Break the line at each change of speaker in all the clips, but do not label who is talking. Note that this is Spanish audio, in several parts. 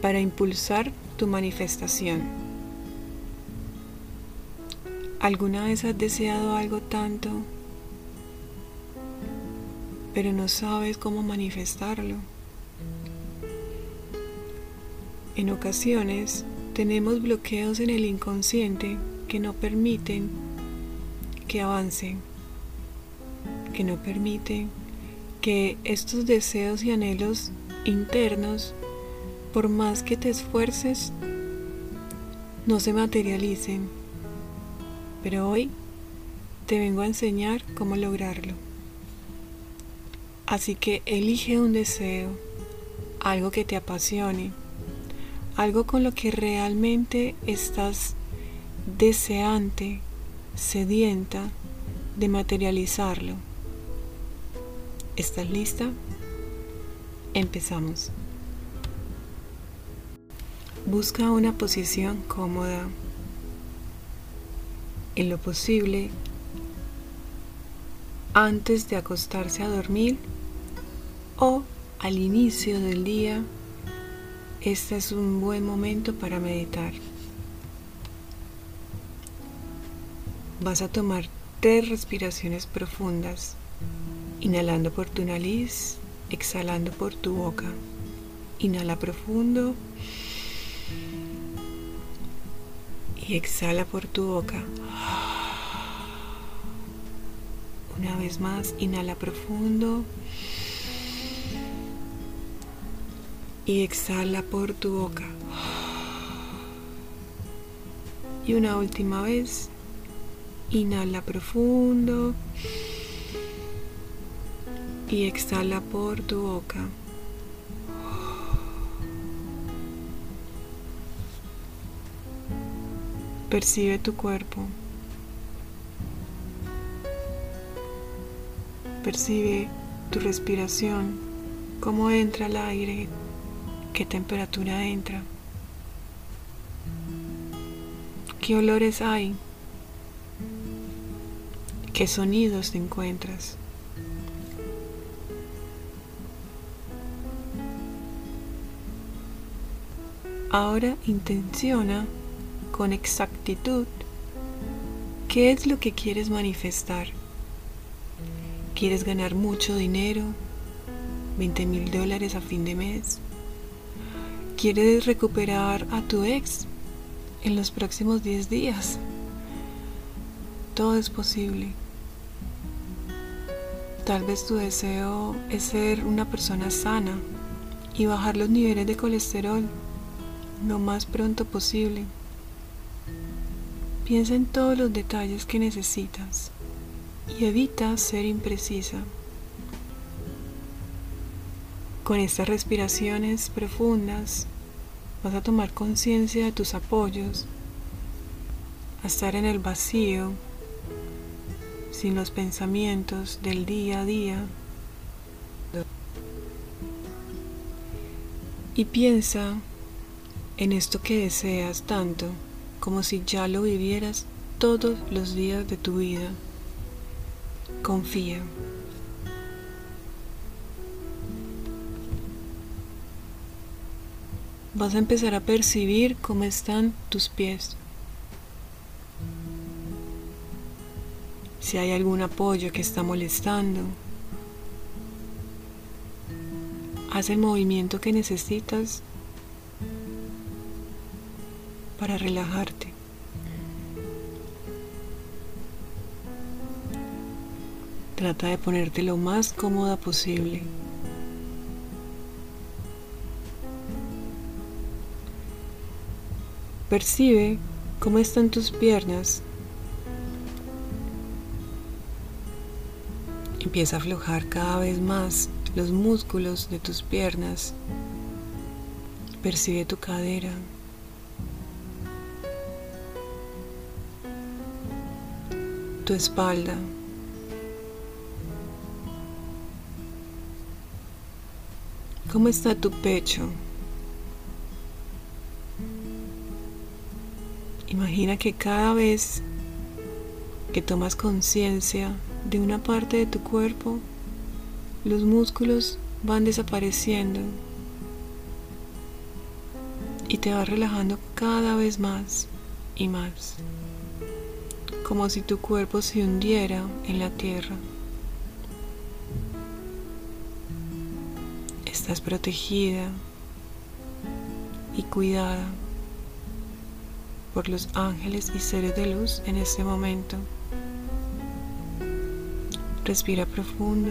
para impulsar tu manifestación. ¿Alguna vez has deseado algo tanto, pero no sabes cómo manifestarlo? En ocasiones tenemos bloqueos en el inconsciente que no permiten que avancen, que no permiten que estos deseos y anhelos internos, por más que te esfuerces, no se materialicen. Pero hoy te vengo a enseñar cómo lograrlo. Así que elige un deseo, algo que te apasione, algo con lo que realmente estás deseante, sedienta de materializarlo. ¿Estás lista? Empezamos. Busca una posición cómoda. En lo posible, antes de acostarse a dormir o al inicio del día, este es un buen momento para meditar. Vas a tomar tres respiraciones profundas, inhalando por tu nariz, exhalando por tu boca. Inhala profundo y exhala por tu boca. Una vez más, inhala profundo y exhala por tu boca. Y una última vez, Inhala profundo y exhala por tu boca. Percibe tu cuerpo. Percibe tu respiración, cómo entra el aire, qué temperatura entra, qué olores hay. ¿Qué sonidos te encuentras? Ahora intenciona con exactitud qué es lo que quieres manifestar. ¿Quieres ganar mucho dinero? ¿20 mil dólares a fin de mes? ¿Quieres recuperar a tu ex en los próximos 10 días? Todo es posible. Tal vez tu deseo es ser una persona sana y bajar los niveles de colesterol lo más pronto posible. Piensa en todos los detalles que necesitas y evita ser imprecisa. Con estas respiraciones profundas vas a tomar conciencia de tus apoyos, a estar en el vacío sin los pensamientos del día a día. Y piensa en esto que deseas tanto como si ya lo vivieras todos los días de tu vida. Confía. Vas a empezar a percibir cómo están tus pies. si hay algún apoyo que está molestando. Haz el movimiento que necesitas para relajarte. Trata de ponerte lo más cómoda posible. Percibe cómo están tus piernas Empieza a aflojar cada vez más los músculos de tus piernas. Percibe tu cadera. Tu espalda. ¿Cómo está tu pecho? Imagina que cada vez que tomas conciencia de una parte de tu cuerpo, los músculos van desapareciendo y te vas relajando cada vez más y más, como si tu cuerpo se hundiera en la tierra. Estás protegida y cuidada por los ángeles y seres de luz en este momento. Respira profundo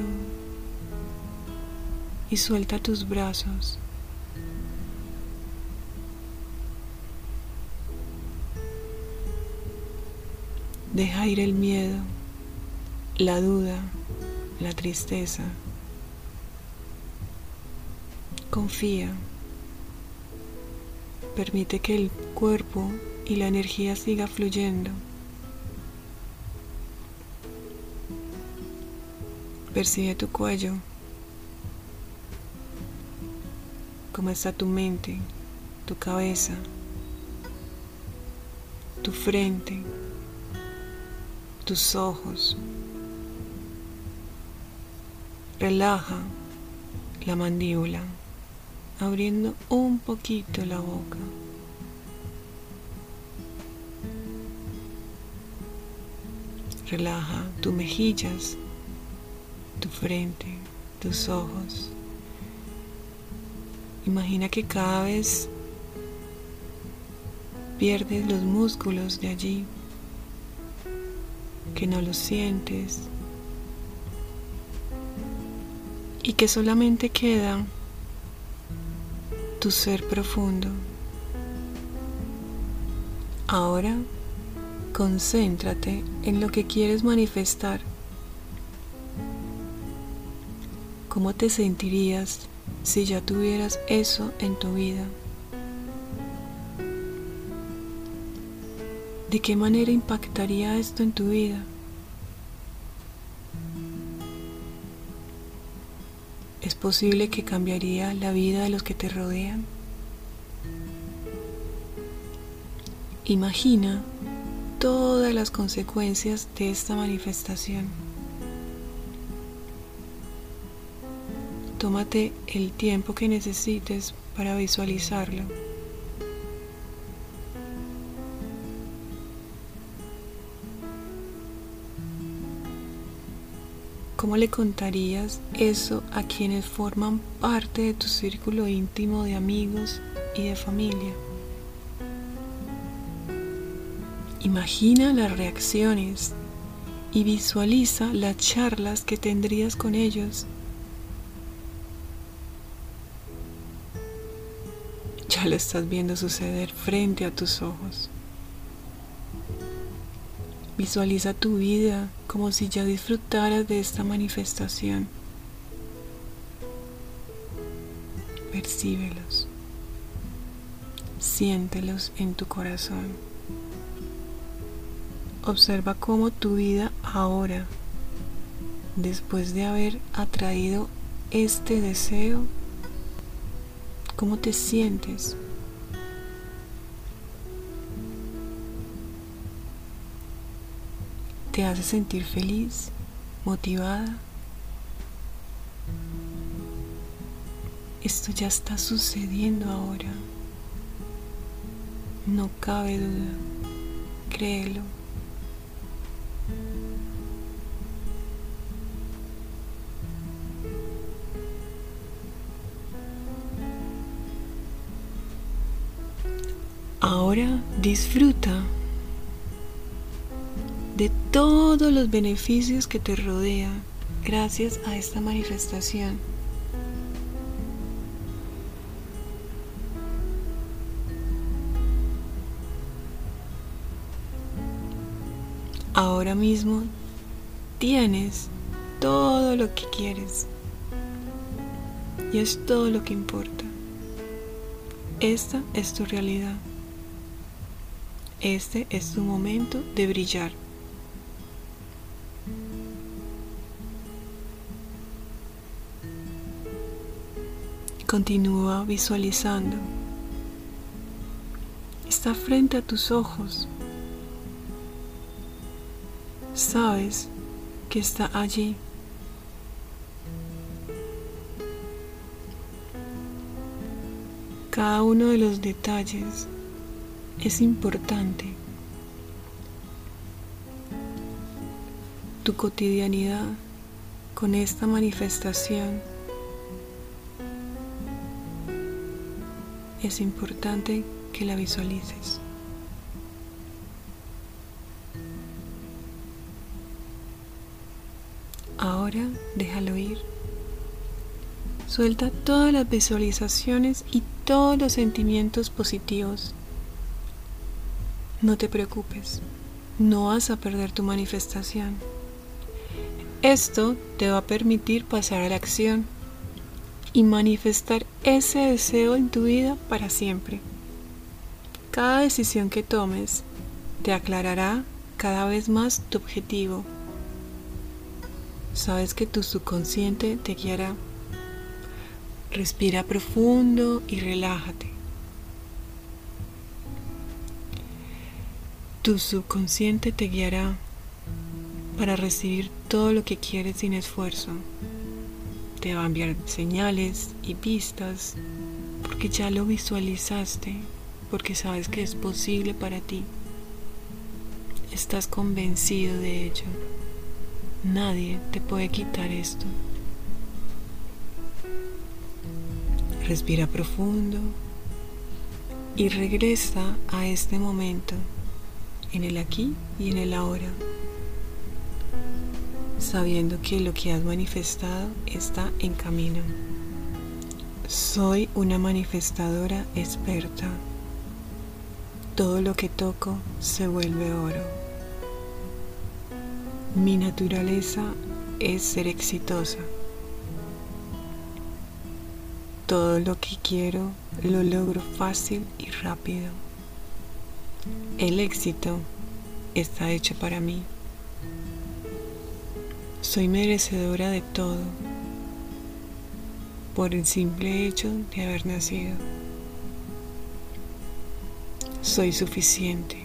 y suelta tus brazos. Deja ir el miedo, la duda, la tristeza. Confía. Permite que el cuerpo y la energía siga fluyendo. Percibe tu cuello, cómo está tu mente, tu cabeza, tu frente, tus ojos. Relaja la mandíbula, abriendo un poquito la boca. Relaja tus mejillas, tu frente, tus ojos. Imagina que cada vez pierdes los músculos de allí, que no los sientes y que solamente queda tu ser profundo. Ahora concéntrate en lo que quieres manifestar. ¿Cómo te sentirías si ya tuvieras eso en tu vida? ¿De qué manera impactaría esto en tu vida? ¿Es posible que cambiaría la vida de los que te rodean? Imagina todas las consecuencias de esta manifestación. Tómate el tiempo que necesites para visualizarlo. ¿Cómo le contarías eso a quienes forman parte de tu círculo íntimo de amigos y de familia? Imagina las reacciones y visualiza las charlas que tendrías con ellos Ya lo estás viendo suceder frente a tus ojos. Visualiza tu vida como si ya disfrutaras de esta manifestación. Percíbelos. Siéntelos en tu corazón. Observa cómo tu vida ahora, después de haber atraído este deseo, ¿Cómo te sientes? ¿Te hace sentir feliz, motivada? Esto ya está sucediendo ahora. No cabe duda. Créelo. Ahora disfruta de todos los beneficios que te rodean gracias a esta manifestación. Ahora mismo tienes todo lo que quieres y es todo lo que importa. Esta es tu realidad. Este es tu momento de brillar. Continúa visualizando. Está frente a tus ojos. Sabes que está allí. Cada uno de los detalles es importante. Tu cotidianidad con esta manifestación es importante que la visualices. Ahora déjalo ir. Suelta todas las visualizaciones y todos los sentimientos positivos. No te preocupes, no vas a perder tu manifestación. Esto te va a permitir pasar a la acción y manifestar ese deseo en tu vida para siempre. Cada decisión que tomes te aclarará cada vez más tu objetivo. Sabes que tu subconsciente te guiará. Respira profundo y relájate. Tu subconsciente te guiará para recibir todo lo que quieres sin esfuerzo. Te va a enviar señales y pistas porque ya lo visualizaste, porque sabes que es posible para ti. Estás convencido de ello. Nadie te puede quitar esto. Respira profundo y regresa a este momento, en el aquí y en el ahora sabiendo que lo que has manifestado está en camino. Soy una manifestadora experta. Todo lo que toco se vuelve oro. Mi naturaleza es ser exitosa. Todo lo que quiero lo logro fácil y rápido. El éxito está hecho para mí. Soy merecedora de todo por el simple hecho de haber nacido. Soy suficiente,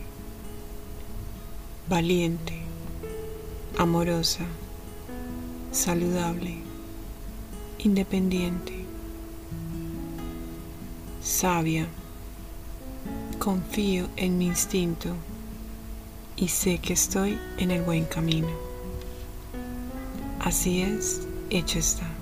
valiente, amorosa, saludable, independiente, sabia. Confío en mi instinto y sé que estoy en el buen camino. Así es, hecho está.